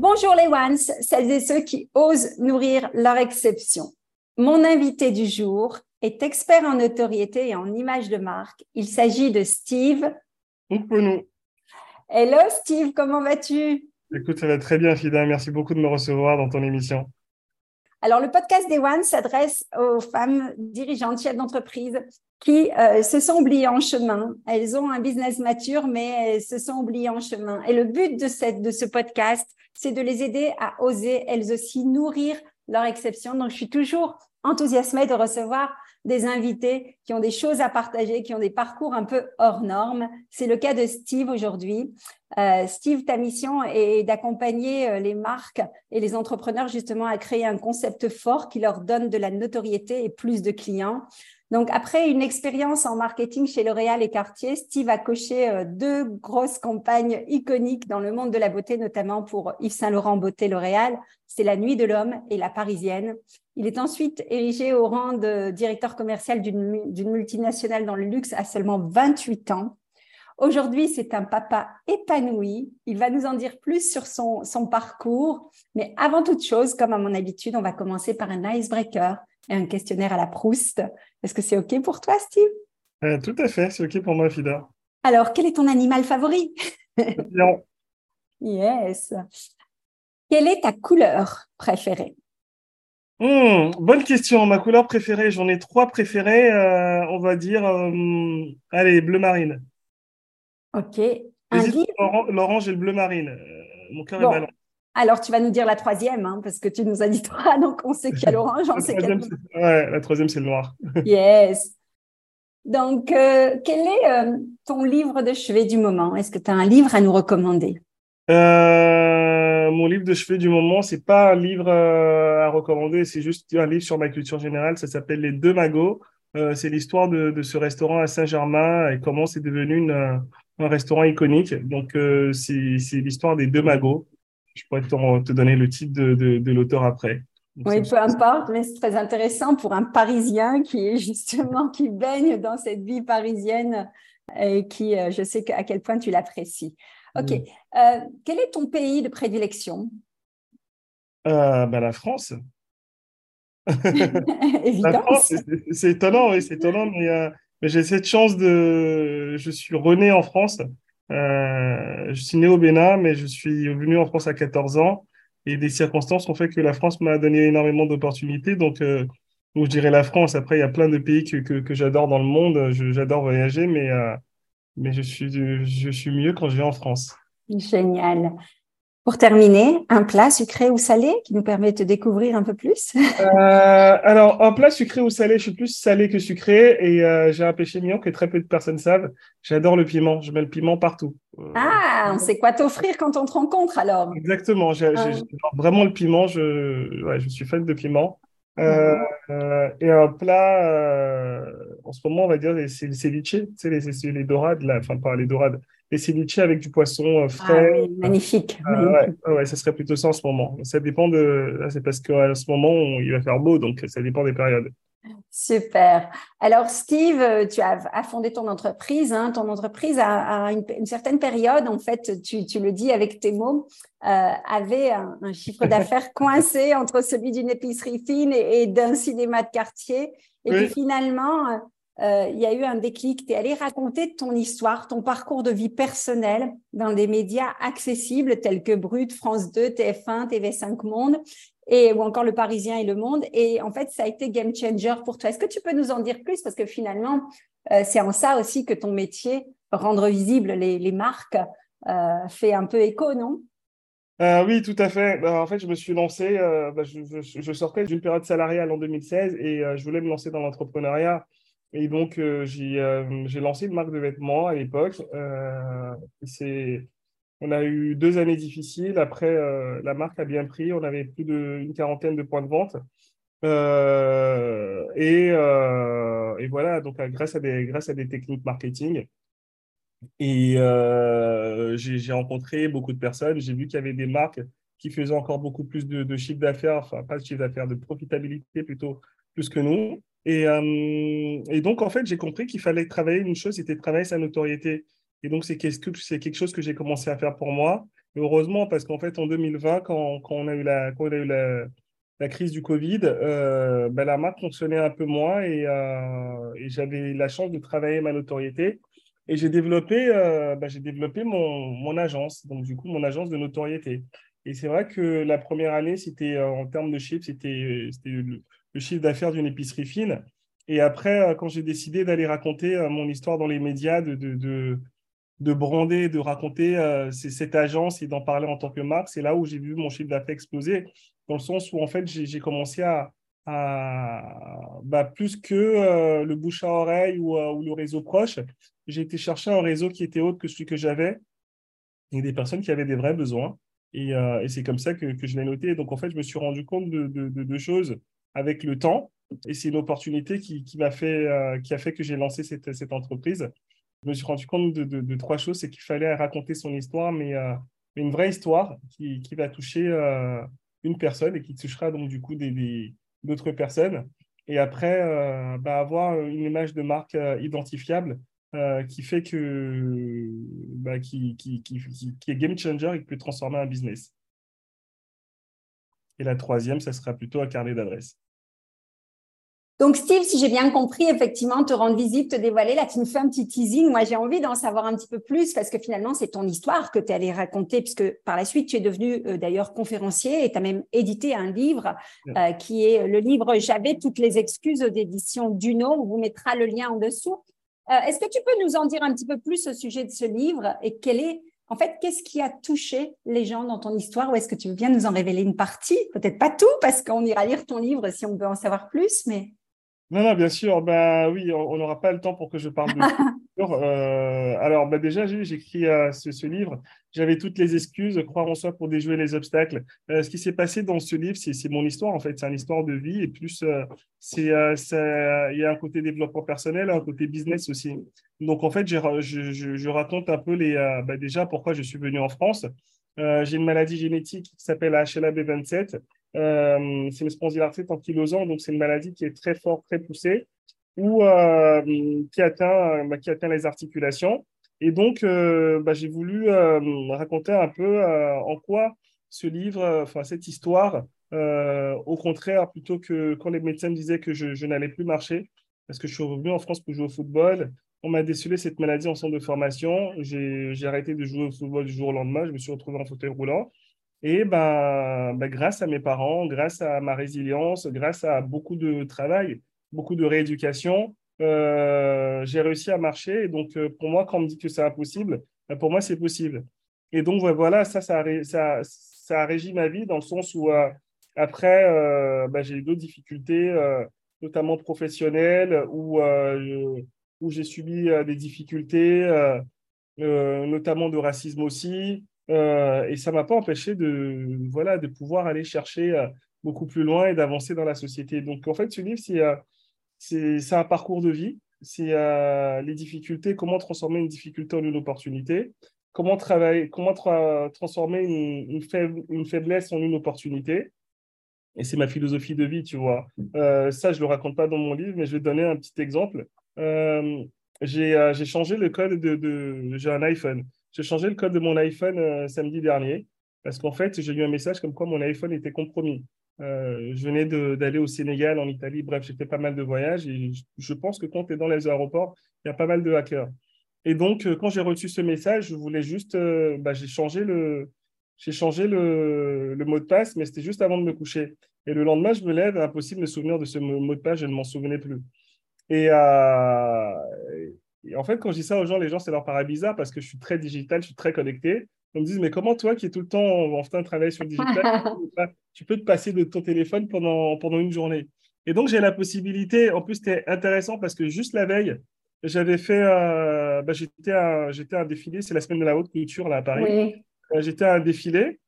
Bonjour les ones, celles et ceux qui osent nourrir leur exception. Mon invité du jour est expert en notoriété et en image de marque. Il s'agit de Steve. nous. Hello Steve, comment vas-tu? Écoute, ça va très bien, Fida. Merci beaucoup de me recevoir dans ton émission. Alors, le podcast des One s'adresse aux femmes dirigeantes, chefs d'entreprise qui euh, se sont oubliées en chemin. Elles ont un business mature, mais elles se sont oubliées en chemin. Et le but de, cette, de ce podcast, c'est de les aider à oser elles aussi nourrir leur exception. Donc, je suis toujours enthousiasmée de recevoir des invités qui ont des choses à partager, qui ont des parcours un peu hors normes. C'est le cas de Steve aujourd'hui. Euh, Steve, ta mission est d'accompagner euh, les marques et les entrepreneurs justement à créer un concept fort qui leur donne de la notoriété et plus de clients. Donc, après une expérience en marketing chez L'Oréal et Cartier, Steve a coché euh, deux grosses campagnes iconiques dans le monde de la beauté, notamment pour Yves Saint Laurent Beauté L'Oréal. C'est La Nuit de l'Homme et La Parisienne. Il est ensuite érigé au rang de directeur commercial d'une multinationale dans le luxe à seulement 28 ans. Aujourd'hui, c'est un papa épanoui. Il va nous en dire plus sur son, son parcours. Mais avant toute chose, comme à mon habitude, on va commencer par un icebreaker et un questionnaire à la Proust. Est-ce que c'est OK pour toi, Steve? Euh, Tout à fait, c'est OK pour moi, Fida. Alors, quel est ton animal favori? Lion. yes. Quelle est ta couleur préférée? Hmm, Bonne question. Ma couleur préférée, j'en ai trois préférées. Euh, on va dire, euh, allez, bleu marine. OK. Un L'orange et le bleu marine. mon cœur est ballon. Alors, tu vas nous dire la troisième, hein, parce que tu nous as dit trois, donc on sait qu'il y a l'orange, on sait qu'il y Ouais, la troisième, c'est le noir. yes. Donc, euh, quel est euh, ton livre de chevet du moment? Est-ce que tu as un livre à nous recommander? Euh, Mon livre de chevet du moment, c'est pas un livre à recommander, c'est juste un livre sur ma culture générale. Ça s'appelle Les Deux Magots. c'est l'histoire de, de, ce restaurant à Saint-Germain et comment c'est devenu une, un restaurant iconique. Donc, c'est l'histoire des deux magots je pourrais te, donner le titre de, l'auteur après. oui, peu importe, mais c'est très intéressant pour un Parisien qui est justement qui baigne dans cette vie parisienne et qui, euh, je sais à quel point tu l'apprécies. Ok. Euh, quel est ton pays de prédilection? Euh, ben, La France. Évidemment. C'est étonnant, oui, c'est étonnant, mais, mais j'ai cette chance de. Je suis rené en France. Euh, je suis né au Bénin, mais je suis venu en France à 14 ans et des circonstances ont fait que la France m'a donné énormément d'opportunités. Donc, euh, je dirais la France. Après, il y a plein de pays que, que, j'adore dans le monde. J'adore voyager, mais, euh, mais je, suis, je suis mieux quand je vais en France. Génial. Pour terminer, un plat sucré ou salé qui nous permet de découvrir un peu plus? Euh, Alors, un plat sucré ou salé, je suis plus salé que sucré et euh, j'ai un péché mignon que très peu de personnes savent. J'adore le piment, je mets le piment partout. Euh, ah, on sait quoi t'offrir quand on te rencontre alors Exactement, j'adore ah. vraiment le piment, je, ouais, je suis fan de piment. Euh, mhm. et un plat, en ce moment, on va dire, c'est le ceviche, c'est les, les dorades, là, enfin pas les dorades, les ceviches avec du poisson euh, ah frais. magnifique. Euh, ouais, ça serait plutôt ça en ce moment. Ça dépend de. C'est parce qu'à ce moment, il va faire beau, donc ça dépend des périodes. Super. Alors, Steve, tu as, fondé ton entreprise. Hein. Ton entreprise, à, une, certaine période, en fait, tu, le dis avec tes mots, euh, avait un, chiffre d'affaires coincé entre celui d'une épicerie fine et, d'un cinéma de quartier. Et puis finalement, euh, il y a eu un déclic, tu es allé raconter ton histoire, ton parcours de vie personnelle dans des médias accessibles tels que Brut, France 2, TF1, TV5 Monde. et, ou encore Le Parisien et Le Monde. Et en fait, ça a été game changer pour toi. Est-ce que tu peux nous en dire plus? Parce que finalement, euh, c'est en ça aussi que ton métier, rendre visible les, marques, euh, fait un peu écho, non? Oui, tout à fait. Bah, en fait, je me suis lancé, bah, je, sortais d'une période salariale en 2016 et je voulais me lancer dans l'entrepreneuriat. Et donc, j'ai lancé une marque de vêtements à l'époque. c'est on a eu deux années difficiles. Après, euh, la marque a bien pris. On avait plus d'une quarantaine de points de vente. Euh, et, euh, voilà, donc grâce à des, grâce à des techniques marketing. Et j'ai rencontré beaucoup de personnes. J'ai vu qu'il y avait des marques qui faisaient encore beaucoup plus de, de chiffre d'affaires, enfin pas de chiffre d'affaires, de profitabilité plutôt, plus que nous. Et, et donc, en fait, j'ai compris qu'il fallait travailler une chose, c'était travailler sa notoriété. Et donc, c'est quelque chose que j'ai commencé à faire pour moi. heureusement, parce qu'en fait, en 2020, quand, on a eu la, crise du Covid, euh, ben, la marque fonctionnait un peu moins et, euh, et j'avais la chance de travailler ma notoriété. Et j'ai développé, euh, ben, développé mon, mon, agence, donc du coup, mon agence de notoriété. Et c'est vrai que la première année, c'était en termes de chiffres, c'était le, chiffre d'affaires d'une épicerie fine. Et après, quand j'ai décidé d'aller raconter mon histoire dans les médias, de, de, de de brander, de raconter euh, cette agence et d'en parler en tant que marque, c'est là où j'ai vu mon chiffre d'affaires exploser, dans le sens où en fait j'ai commencé à, bah, plus que euh, le bouche à oreille euh, ou, le réseau proche, j'ai été chercher un réseau qui était autre que celui que j'avais et des personnes qui avaient des vrais besoins. Et, c'est comme ça que, je l'ai noté. Donc en fait, je me suis rendu compte de deux choses avec le temps. Et c'est une opportunité qui, m'a fait, qui a fait que j'ai lancé cette, cette entreprise je me suis rendu compte de, trois choses. C'est qu'il fallait raconter son histoire, mais euh, une vraie histoire qui, va toucher euh, une personne et qui touchera donc du coup d'autres personnes. Et après, euh, bah, avoir une image de marque identifiable qui fait que bah, qui, qui, est game changer et qui peut transformer un business. Et la troisième, ça sera plutôt un carnet d'adresses. Donc, Steve, si j'ai bien compris, effectivement, te rendre visite, te dévoiler, là, tu nous fais un petit teasing. Moi, j'ai envie d'en savoir un petit peu plus parce que finalement, c'est ton histoire que tu es allé raconter, puisque par la suite, tu es devenu euh, d'ailleurs conférencier et tu as même édité un livre euh, qui est le livre J'avais toutes les excuses d'édition Duno. On vous mettra le lien en dessous. Euh, est-ce que tu peux nous en dire un petit peu plus au sujet de ce livre et quel est, en fait, qu'est-ce qui a touché les gens dans ton histoire? Ou est-ce que tu veux bien nous en révéler une partie? Peut-être pas tout parce qu'on ira lire ton livre si on veut en savoir plus, mais. Non, non, bien sûr. Bah, oui, on n'aura pas le temps pour que je parle de euh, alors, bah, déjà, j'ai écrit euh, ce, livre. J'avais toutes les excuses, croire en soi pour déjouer les obstacles. Euh, ce qui s'est passé dans ce livre, c'est mon histoire, en fait. C'est une histoire de vie. Et plus, c'est il y a un côté développement personnel, un côté business aussi. Donc, en fait, je, je, je raconte un peu les, bah, déjà pourquoi je suis venu en France. j'ai une maladie génétique qui s'appelle HLA-B27 euh, c'est une spondylarthrite ankylosante, donc c'est une maladie qui est très forte, très poussée, ou euh, qui, atteint, bah, qui atteint les articulations. Et donc, euh, bah, j'ai voulu raconter un peu en quoi ce livre, enfin cette histoire, au contraire, plutôt que quand les médecins me disaient que je, n'allais plus marcher, parce que je suis revenu en France pour jouer au football, on m'a décelé cette maladie en centre de formation. J'ai arrêté de jouer au football du jour au lendemain. Je me suis retrouvé en fauteuil roulant. Et ben, ben, grâce à mes parents, grâce à ma résilience, grâce à beaucoup de travail, beaucoup de rééducation, euh, j'ai réussi à marcher. Donc, euh, pour moi, quand on me dit que c'est impossible, ben, pour moi, c'est possible. Et donc, voilà, ça, ça ça, ça a régi ma vie dans le sens où, euh, après, ben, j'ai eu d'autres difficultés, notamment professionnelles, où, où j'ai subi des difficultés, notamment de racisme aussi. Euh, et ça m'a pas empêché de, voilà, de pouvoir aller chercher euh, beaucoup plus loin et d'avancer dans la société. Donc, en fait, ce livre, c'est euh, un parcours de vie. C'est les difficultés, comment transformer une difficulté en une opportunité, comment, travailler, comment transformer une, une, faiblesse en une opportunité. Et c'est ma philosophie de vie, tu vois. ça, je ne le raconte pas dans mon livre, mais je vais te donner un petit exemple. j'ai changé le code de, de j'ai un iPhone. J'ai changé le code de mon iPhone euh, samedi dernier parce qu'en fait, j'ai eu un message comme quoi mon iPhone était compromis. Euh, je venais d'aller au Sénégal, en Italie, bref, j'ai fait pas mal de voyages et je, pense que quand tu es dans les aéroports, il y a pas mal de hackers. Et donc, euh, quand j'ai reçu ce message, je voulais juste, bah, j'ai changé le, mot de passe, mais c'était juste avant de me coucher. Et le lendemain, je me lève, impossible de me souvenir de ce mot de passe, je ne m'en souvenais plus. Et, et, en fait, quand je dis ça aux gens, les gens, ça leur paraît bizarre parce que je suis très digital, je suis très connecté. Ils me disent, mais comment toi qui es tout le temps en train de travailler sur le digital, tu peux te passer de ton téléphone pendant, pendant une journée? Et donc, j'ai la possibilité, en plus, c'était intéressant parce que juste la veille, j'avais fait, euh, bah, j'étais à, j'étais à un défilé, c'est la semaine de la haute culture là à Paris. Oui. Euh, j'étais à un défilé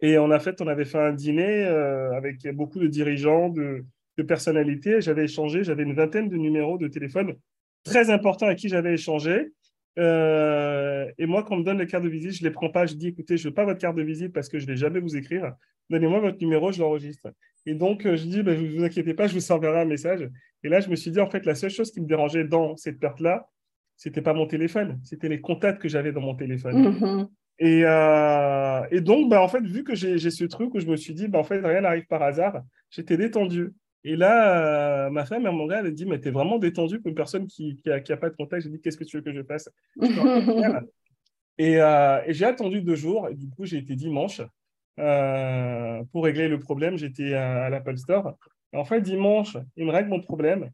et on a fait, on avait fait un dîner euh, avec beaucoup de dirigeants, de, de personnalités. J'avais échangé, j'avais une vingtaine de numéros de téléphone très importants à qui j'avais échangé. Euh, et moi, quand on me donne les cartes de visite, je ne les prends pas. Je dis, écoutez, je ne veux pas votre carte de visite parce que je ne vais jamais vous écrire. Donnez-moi votre numéro, je l'enregistre. Et donc, je dis, ne vous inquiétez pas, je vous enverrai un message. Et là, je me suis dit, en fait, la seule chose qui me dérangeait dans cette perte-là, c'était pas mon téléphone, c'était les contacts que j'avais dans mon téléphone. Mm-hmm. Et, euh, et, donc, bah, en fait, vu que j'ai ce truc où je me suis dit, bah, en fait, rien n'arrive par hasard, j'étais détendu. Et là, euh, ma femme, à mon gars, elle dit, mais t'es vraiment détendu pour une personne qui n'a a, pas de contact. J'ai dit, qu'est-ce que tu veux que je fasse? Et, euh, et j'ai attendu deux jours. Et du coup, j'ai été dimanche pour régler le problème. J'étais à, à l'Apple Store. en fait, dimanche, il me règle mon problème.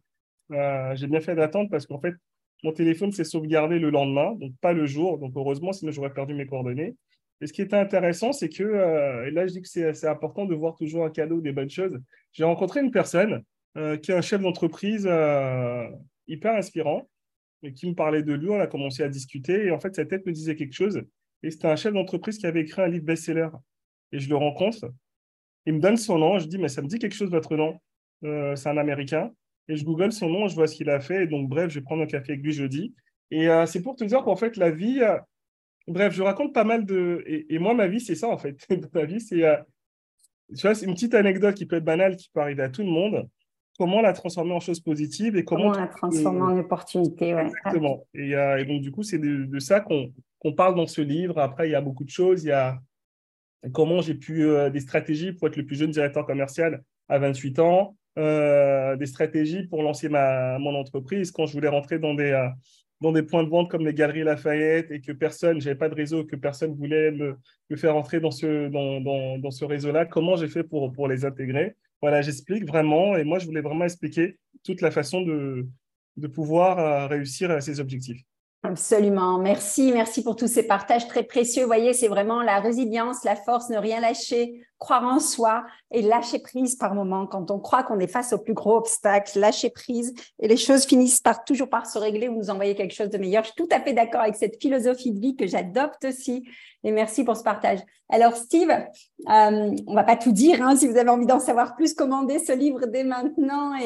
j'ai bien fait d'attendre parce qu'en fait, mon téléphone s'est sauvegardé le lendemain, donc pas le jour. Donc heureusement, sinon j'aurais perdu mes coordonnées. Et ce qui était intéressant, c'est que, euh, et là je dis que c'est important de voir toujours un cadeau, des bonnes choses. J'ai rencontré une personne euh, qui est un chef d'entreprise euh, hyper inspirant, et qui me parlait de lui. On a commencé à discuter, et en fait sa tête me disait quelque chose. Et c'était un chef d'entreprise qui avait écrit un livre best-seller. Et je le rencontre, il me donne son nom, je dis, mais ça me dit quelque chose votre nom. c'est un Américain et je google son nom, je vois ce qu'il a fait. Et donc, bref, je vais prendre un café avec lui jeudi. Et c'est pour te dire qu'en fait, la vie, bref, je raconte pas mal de. Et, moi, ma vie, c'est ça, en fait. ma vie, c'est. Euh, tu vois, c'est une petite anecdote qui peut être banale, qui peut arriver à tout le monde. Comment la transformer en chose positive et comment. Comment la transformer en opportunité, ouais. Exactement. Et, et, donc, du coup, c'est de, ça qu'on parle dans ce livre. Après, il y a beaucoup de choses. Il y a comment j'ai pu. des stratégies pour être le plus jeune directeur commercial à 28 ans euh, des stratégies pour lancer ma, mon entreprise. Quand je voulais rentrer dans des, euh, dans des points de vente comme les Galeries Lafayette et que personne, j'avais pas de réseau, que personne voulait me, faire rentrer dans ce, dans, dans, dans ce réseau-là, comment j'ai fait pour, pour les intégrer? Voilà, j'explique vraiment. Et moi, je voulais vraiment expliquer toute la façon de, de pouvoir euh, réussir à ces objectifs. Absolument. Merci. Merci pour tous ces partages très précieux. Vous voyez, c'est vraiment la résilience, la force, ne rien lâcher, croire en soi et lâcher prise par moment. Quand on croit qu'on est face au plus gros obstacle, lâcher prise et les choses finissent par toujours par se régler ou nous envoyer quelque chose de meilleur. Je suis tout à fait d'accord avec cette philosophie de vie que j'adopte aussi. Et merci pour ce partage. Alors, Steve, euh, on va pas tout dire. Hein, si vous avez envie d'en savoir plus, commandez ce livre dès maintenant et,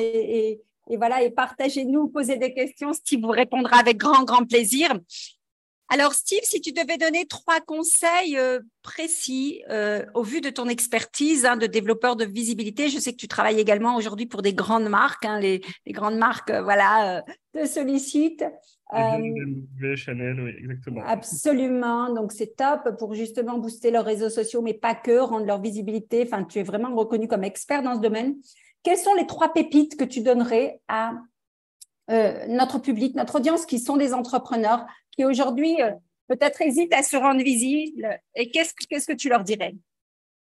et et voilà, et partagez-nous, posez des questions. Steve vous répondra avec grand, grand plaisir. Alors, Steve, si tu devais donner trois conseils euh, précis euh, au vu de ton expertise hein, de développeur de visibilité, je sais que tu travailles également aujourd'hui pour des grandes marques, hein, les, grandes marques, euh, voilà, te sollicitent. Chanel, oui, exactement. Absolument. Donc, c'est top pour justement booster leurs réseaux sociaux, mais pas que, rendre leur visibilité. Enfin, tu es vraiment reconnu comme expert dans ce domaine. Quelles sont les trois pépites que tu donnerais à euh, notre public, notre audience qui sont des entrepreneurs qui aujourd'hui euh, peut-être hésitent à se rendre visible et qu'est-ce, qu'est-ce que tu leur dirais?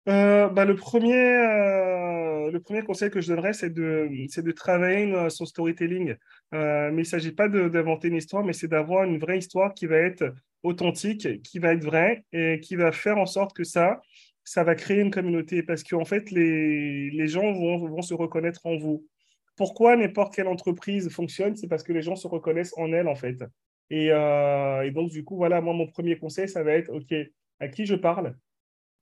Euh, bah, le, premier, le premier conseil que je donnerais, c'est de, c'est de travailler son storytelling. mais il ne s'agit pas d'inventer une histoire, mais c'est d'avoir une vraie histoire qui va être authentique, qui va être vraie et qui va faire en sorte que ça, ça va créer une communauté parce qu'en fait, les, les gens vont, vont, se reconnaître en vous. Pourquoi n'importe quelle entreprise fonctionne C'est parce que les gens se reconnaissent en elle, en fait. Et, euh, et, donc, du coup, voilà, moi, mon premier conseil, ça va être, OK, à qui je parle?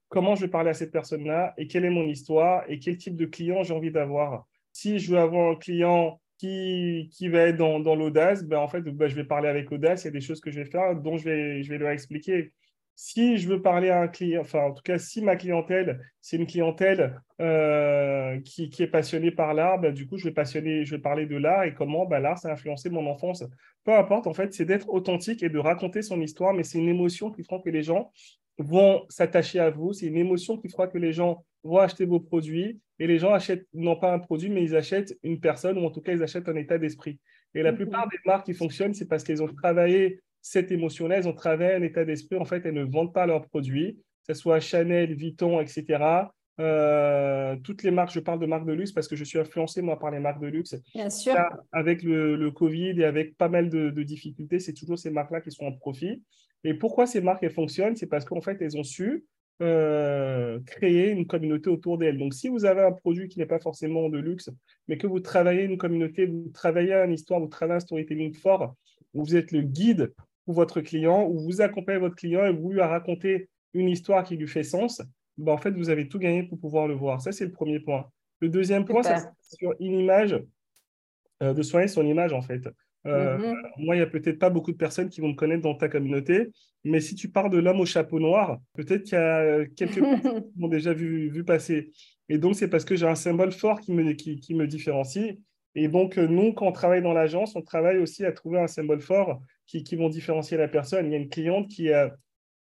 Comment je vais parler à cette personne-là? Et quelle est mon histoire? Et quel type de client j'ai envie d'avoir? Si je veux avoir un client qui, qui va être dans, dans l'audace, ben, en fait, ben, je vais parler avec audace. Il y a des choses que je vais faire dont je vais, je vais leur expliquer si je veux parler à un client, enfin en tout cas si ma clientèle, c'est une clientèle euh, qui, qui, est passionnée par l'art, ben, du coup je vais, passionner, je vais parler de l'art et comment ben, l'art ça a influencé mon enfance. Peu importe, en fait, c'est d'être authentique et de raconter son histoire, mais c'est une émotion qui fera que les gens vont s'attacher à vous, c'est une émotion qui fera que les gens vont acheter vos produits et les gens achètent non pas un produit, mais ils achètent une personne ou en tout cas ils achètent un état d'esprit. Et la mhm. plupart des marques qui fonctionnent, c'est parce qu'elles ont travaillé cette émotion-là, elles ont travaillé un état d'esprit. En fait, elles ne vendent pas leurs produits, que ce soit Chanel, Vuitton, etc. Euh, toutes les marques, je parle de marques de luxe parce que je suis influencé moi par les marques de luxe. Bien sûr. avec le, Covid et avec pas mal de, difficultés, c'est toujours ces marques-là qui sont en profit. Et pourquoi ces marques elles fonctionnent? C'est parce qu'en fait elles ont su euh, créer une communauté autour d'elles. Donc si vous avez un produit qui n'est pas forcément de luxe, mais que vous travaillez une communauté, vous travaillez une histoire, vous travaillez un storytelling fort, vous êtes le guide pour votre client, où vous accompagnez votre client et vous lui racontez une histoire qui lui fait sens, ben, en fait, vous avez tout gagné pour pouvoir le voir. Ça, c'est le premier point. Le deuxième point, c'est sur une image, euh, de soigner son image, en fait. Euh, mm-hmm. Moi, il n'y a peut-être pas beaucoup de personnes qui vont me connaître dans ta communauté, mais si tu parles de l'homme au chapeau noir, peut-être qu'il y a quelques personnes qui m'ont déjà vu, vu, passer. Et donc, c'est parce que j'ai un symbole fort qui me, qui, qui me différencie. Et donc, nous, quand on travaille dans l'agence, on travaille aussi à trouver un symbole fort qui, qui vont différencier la personne. Il y a une cliente qui a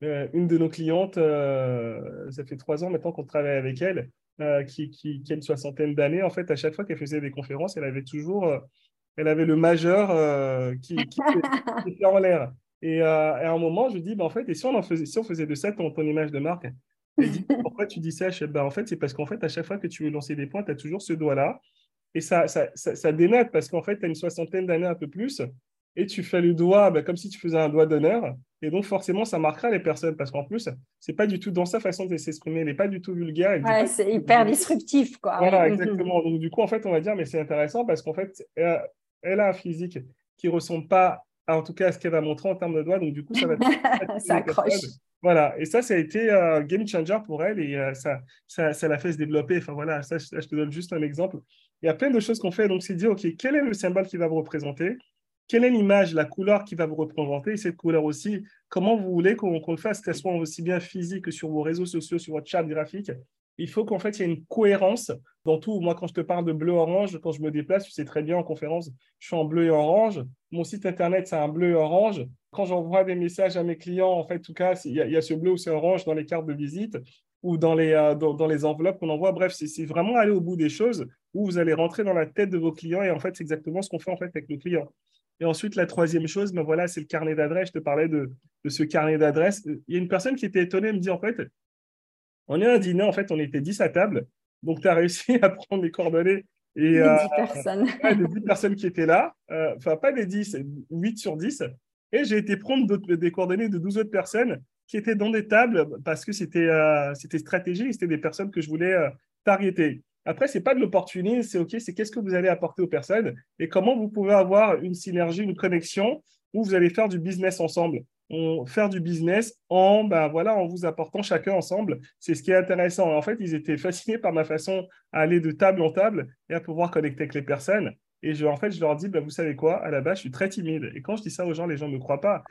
euh, une de nos clientes, euh, ça fait trois ans maintenant qu'on travaille avec elle, euh, qui, qui, a une soixantaine d'années. En fait, à chaque fois qu'elle faisait des conférences, elle avait toujours, elle avait le majeur qui, était en l'air. Et, à un moment, je dis, bah, en fait, et si on, en faisait, si on faisait de ça ton, ton image de marque? Elle dit, pourquoi tu dis ça? Bah, En fait, c'est parce qu'en fait, à chaque fois que tu veux lancer des points, tu as toujours ce doigt-là. Et ça, ça, ça, ça dénote parce qu'en fait, tu as une soixantaine d'années un peu plus et tu fais le doigt bah, comme si tu faisais un doigt d'honneur. Et donc, forcément, ça marquera les personnes parce qu'en plus, c'est pas du tout dans sa façon de s'exprimer, elle n'est pas du tout vulgaire. Ouais, c'est hyper disruptif, quoi. Voilà, exactement. Donc, du coup, en fait, on va dire, mais c'est intéressant parce qu'en fait, elle a, un physique qui ne ressemble pas, en tout cas, à ce qu'elle va montrer en termes de doigts. Donc, du coup, ça va. ça accroche. Voilà, et ça, ça a été un game changer pour elle et euh, ça, ça, ça l'a fait se développer. Enfin voilà, ça, je te donne juste un exemple. Il y a plein de choses qu'on fait. Donc, c'est dire, OK, quel est le symbole qui va vous représenter? Quelle est l'image, la couleur qui va vous représenter, et cette couleur aussi, comment vous voulez qu'on le fasse, qu'elle soit aussi bien physique que sur vos réseaux sociaux, sur votre chat graphique? Il faut qu'en fait, il y ait une cohérence dans tout. Moi, quand je te parle de bleu-orange, quand je me déplace, tu sais très bien en conférence, je suis en bleu et orange. Mon site internet, c'est un bleu et orange. Quand j'envoie des messages à mes clients, en fait, en tout cas, il y, a, ce bleu ou ce orange dans les cartes de visite ou dans les, euh, dans, les enveloppes qu'on envoie. Bref, c'est vraiment aller au bout des choses où vous allez rentrer dans la tête de vos clients et en fait, c'est exactement ce qu'on fait en fait avec nos clients. Et ensuite, la troisième chose, ben voilà, c'est le carnet d'adresse. Je te parlais de, ce carnet d'adresse. Il y a une personne qui était étonnée, elle me dit en fait, on est à un dîner, en fait, on était 10 à table. Donc, tu as réussi à prendre les coordonnées. Et, des 10 euh, personnes. des 10 personnes qui étaient là. Euh, enfin, pas des 10, 8 sur 10. Et j'ai été prendre des coordonnées de 12 autres personnes qui étaient dans des tables parce que c'était euh, c'était stratégique, c'était des personnes que je voulais targeter. Après, ce n'est pas de l'opportunisme, c'est OK, c'est qu'est-ce que vous allez apporter aux personnes et comment vous pouvez avoir une synergie, une connexion où vous allez faire du business ensemble. On, faire du business en, ben voilà, en vous apportant chacun ensemble. C'est ce qui est intéressant. En fait, ils étaient fascinés par ma façon à aller de table en table et à pouvoir connecter avec les personnes. Et je, en fait, je leur dis, ben, vous savez quoi, à la base, je suis très timide. Et quand je dis ça aux gens, les gens ne me croient pas.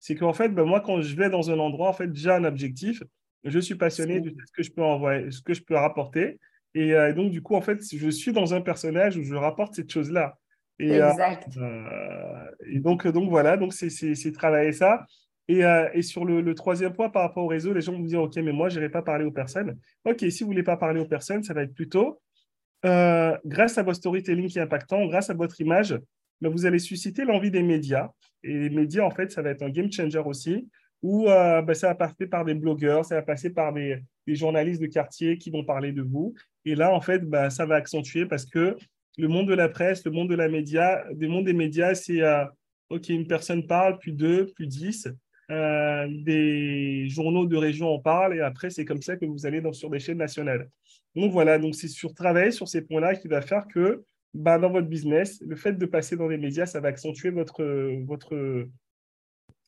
c'est qu'en fait, ben, moi, quand je vais dans un endroit, en fait, j'ai un objectif. Je suis passionné de ce que je peux envoyer, ce que je peux rapporter. Euh, et donc, du coup, en fait, je suis dans un personnage où je rapporte cette chose-là. Et, euh, exact. Euh, et donc, donc, voilà, donc c'est travailler ça. Et, et sur le, le, troisième point par rapport au réseau, les gens vont me dire, OK, mais moi, je n'irai pas parler aux personnes. OK, si vous ne voulez pas parler aux personnes, ça va être plutôt, grâce à votre storytelling qui est impactant, grâce à votre image, mais vous allez susciter l'envie des médias. Et les médias, en fait, ça va être un game changer aussi, où ben, ça va passer par des blogueurs, ça va passer par des, des journalistes de quartier qui vont parler de vous. Et là, en fait, bah, ça va accentuer parce que le monde de la presse, le monde de la média, des mondes des médias, c'est euh, OK, une personne parle, puis deux, puis dix. Euh, des journaux de région en parlent et après, c'est comme ça que vous allez dans, sur des chaînes nationales. Donc voilà, donc c'est sur travailler sur ces points-là qui va faire que bah, dans votre business, le fait de passer dans les médias, ça va accentuer votre, votre,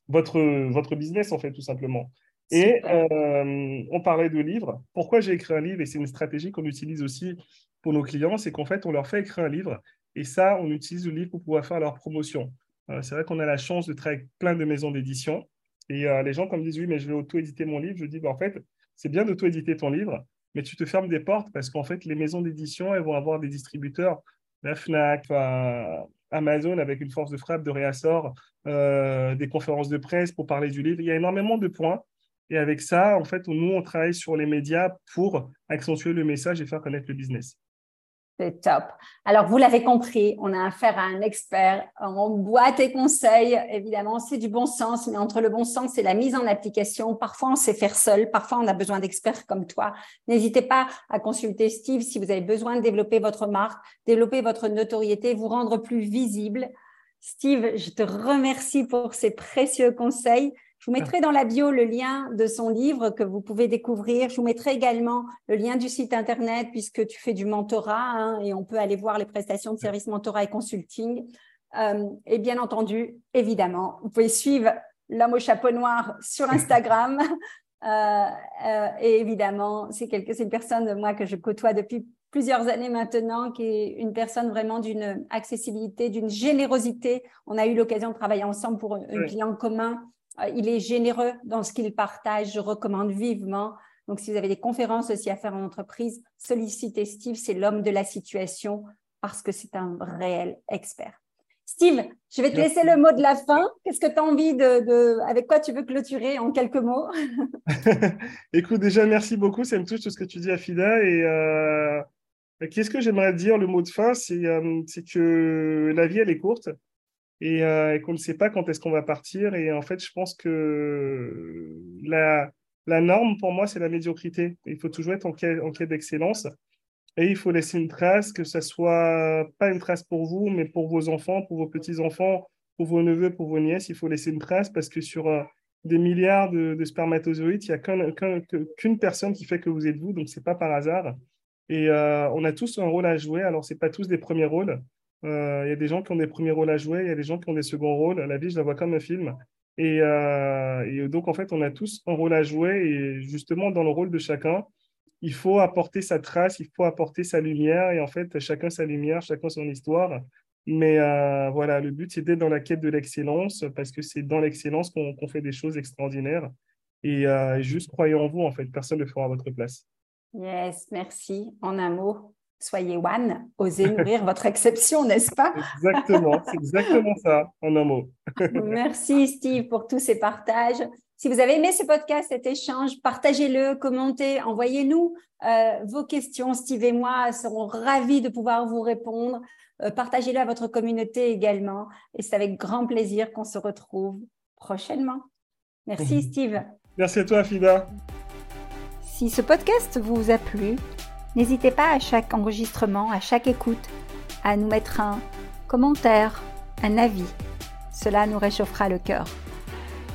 votre, votre business, en fait, tout simplement. Et euh, on parlait de livres. Pourquoi j'ai écrit un livre? Et c'est une stratégie qu'on utilise aussi pour nos clients, c'est qu'en fait, on leur fait écrire un livre. Et ça, on utilise le livre pour pouvoir faire leur promotion. Euh, c'est vrai qu'on a la chance de travailler avec plein de maisons d'édition. Et euh, les gens, comme disent, oui, mais je vais auto-éditer mon livre, je dis, bah, en fait, c'est bien d'auto-éditer ton livre, mais tu te fermes des portes parce qu'en fait, les maisons d'édition, elles vont avoir des distributeurs, la FNAC, Amazon avec une force de frappe de réassort, des conférences de presse pour parler du livre. Il y a énormément de points et avec ça, en fait, nous, on travaille sur les médias pour accentuer le message et faire connaître le business. C'est top. Alors, vous l'avez compris, on a affaire à un expert. On boîte et conseils, évidemment, c'est du bon sens, mais entre le bon sens et la mise en application, parfois on sait faire seul, parfois on a besoin d'experts comme toi. N'hésitez pas à consulter Steve si vous avez besoin de développer votre marque, développer votre notoriété, vous rendre plus visible. Steve, je te remercie pour ces précieux conseils. Je vous mettrai dans la bio le lien de son livre que vous pouvez découvrir. Je vous mettrai également le lien du site internet puisque tu fais du mentorat hein, et on peut aller voir les prestations de services mentorat et consulting. Euh, et bien entendu, évidemment, vous pouvez suivre l'homme au chapeau noir sur Instagram. Euh, euh, et évidemment, c'est une personne moi que je côtoie depuis plusieurs années maintenant, qui est une personne vraiment d'une accessibilité, d'une générosité. On a eu l'occasion de travailler ensemble pour un, client commun il est généreux dans ce qu'il partage. Je recommande vivement. Donc, si vous avez des conférences aussi à faire en entreprise, sollicitez Steve. C'est l'homme de la situation parce que c'est un réel expert. Steve, je vais te laisser le mot de la fin. Qu'est-ce que tu as envie de, Avec quoi tu veux clôturer en quelques mots? Écoute, déjà, merci beaucoup. Ça me touche tout ce que tu dis, Afida. Et euh, qu'est-ce que j'aimerais dire Le mot de fin, c'est euh, que la vie, elle est courte. Euh, et, qu'on ne sait pas quand est-ce qu'on va partir. Et en fait, je pense que la, norme pour moi, c'est la médiocrité. Il faut toujours être en quête, en quête d'excellence. Et il faut laisser une trace, que ce soit pas une trace pour vous, mais pour vos enfants, pour vos petits-enfants, pour vos neveux, pour vos nièces. Il faut laisser une trace parce que sur euh, des milliards de, de spermatozoïdes, il n'y a qu'une personne qui fait que vous êtes vous, donc c'est pas par hasard. Et euh, on a tous un rôle à jouer. Alors, c'est pas tous des premiers rôles. Euh, il y a des gens qui ont des premiers rôles à jouer, il y a des gens qui ont des seconds rôles. La vie, je la vois comme un film. Et, euh, et, donc, en fait, on a tous un rôle à jouer. Et justement, dans le rôle de chacun, il faut apporter sa trace, il faut apporter sa lumière. Et en fait, chacun sa lumière, chacun son histoire. Mais euh, voilà, le but, c'est d'être dans la quête de l'excellence, parce que c'est dans l'excellence qu'on fait des choses extraordinaires. Et juste croyez en vous, en fait. Personne ne fera à votre place. Yes, merci. En un mot, soyez one, osez nourrir votre exception, n'est-ce pas? Exactement, c'est exactement ça, en un mot. Merci Steve pour tous ces partages. Si vous avez aimé ce podcast, cet échange, partagez-le, commentez, envoyez-nous euh, vos questions. Steve et moi serons ravis de pouvoir vous répondre. Euh, partagez-le à votre communauté également. Et c'est avec grand plaisir qu'on se retrouve prochainement. Merci Steve. Merci à toi, Fida. Si ce podcast vous a plu, N'hésitez pas à chaque enregistrement, à chaque écoute, à nous mettre un commentaire, un avis. Cela nous réchauffera le cœur.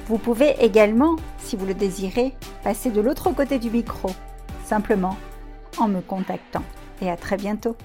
Vous pouvez également, si vous le désirez, passer de l'autre côté du micro, simplement en me contactant. Et à très bientôt.